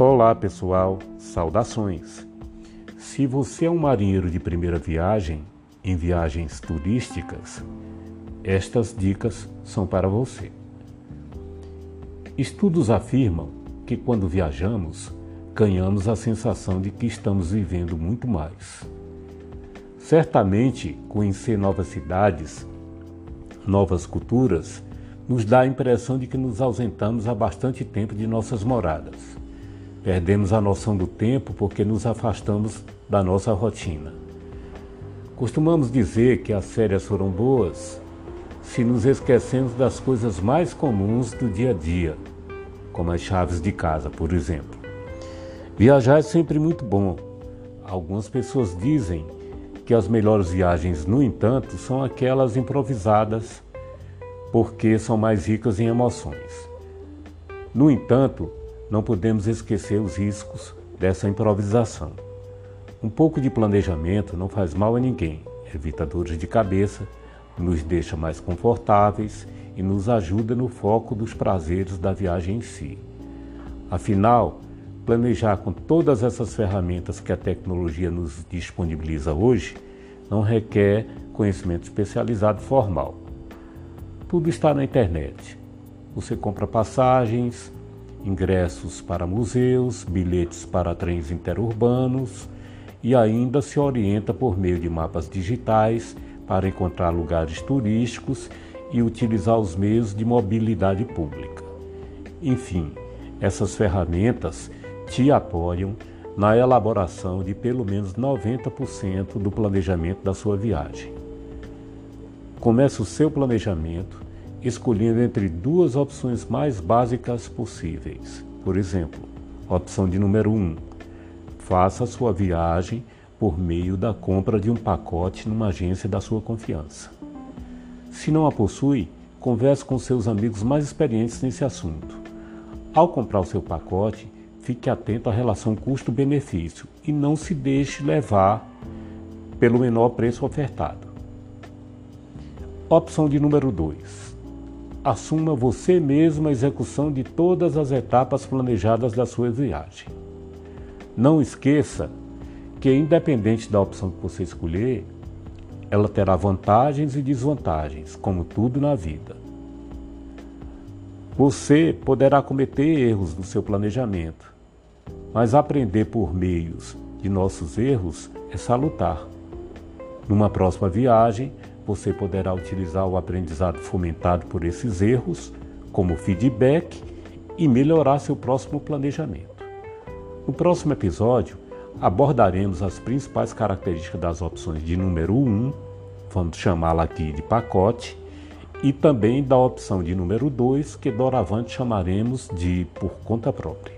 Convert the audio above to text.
Olá pessoal, saudações! Se você é um marinheiro de primeira viagem, em viagens turísticas, estas dicas são para você. Estudos afirmam que quando viajamos, ganhamos a sensação de que estamos vivendo muito mais. Certamente, conhecer novas cidades, novas culturas, nos dá a impressão de que nos ausentamos há bastante tempo de nossas moradas. Perdemos a noção do tempo porque nos afastamos da nossa rotina. Costumamos dizer que as férias foram boas se nos esquecemos das coisas mais comuns do dia a dia, como as chaves de casa, por exemplo. Viajar é sempre muito bom. Algumas pessoas dizem que as melhores viagens, no entanto, são aquelas improvisadas, porque são mais ricas em emoções. No entanto, não podemos esquecer os riscos dessa improvisação. Um pouco de planejamento não faz mal a ninguém, evita dores de cabeça, nos deixa mais confortáveis e nos ajuda no foco dos prazeres da viagem em si. Afinal, planejar com todas essas ferramentas que a tecnologia nos disponibiliza hoje não requer conhecimento especializado formal. Tudo está na internet. Você compra passagens, ingressos para museus, bilhetes para trens interurbanos e ainda se orienta por meio de mapas digitais para encontrar lugares turísticos e utilizar os meios de mobilidade pública. Enfim, essas ferramentas te apoiam na elaboração de pelo menos 90% do planejamento da sua viagem. Comece o seu planejamento escolhendo entre duas opções mais básicas possíveis. Por exemplo, opção de número 1: um, faça sua viagem por meio da compra de um pacote numa agência da sua confiança. Se não a possui, converse com seus amigos mais experientes nesse assunto. Ao comprar o seu pacote, fique atento à relação custo-benefício e não se deixe levar pelo menor preço ofertado. Opção de número 2. Assuma você mesmo a execução de todas as etapas planejadas da sua viagem. Não esqueça que, independente da opção que você escolher, ela terá vantagens e desvantagens, como tudo na vida. Você poderá cometer erros no seu planejamento, mas aprender por meios de nossos erros é salutar. Numa próxima viagem, você poderá utilizar o aprendizado fomentado por esses erros como feedback e melhorar seu próximo planejamento. No próximo episódio, abordaremos as principais características das opções de número 1, vamos chamá-la aqui de pacote, e também da opção de número 2, que doravante chamaremos de por conta própria.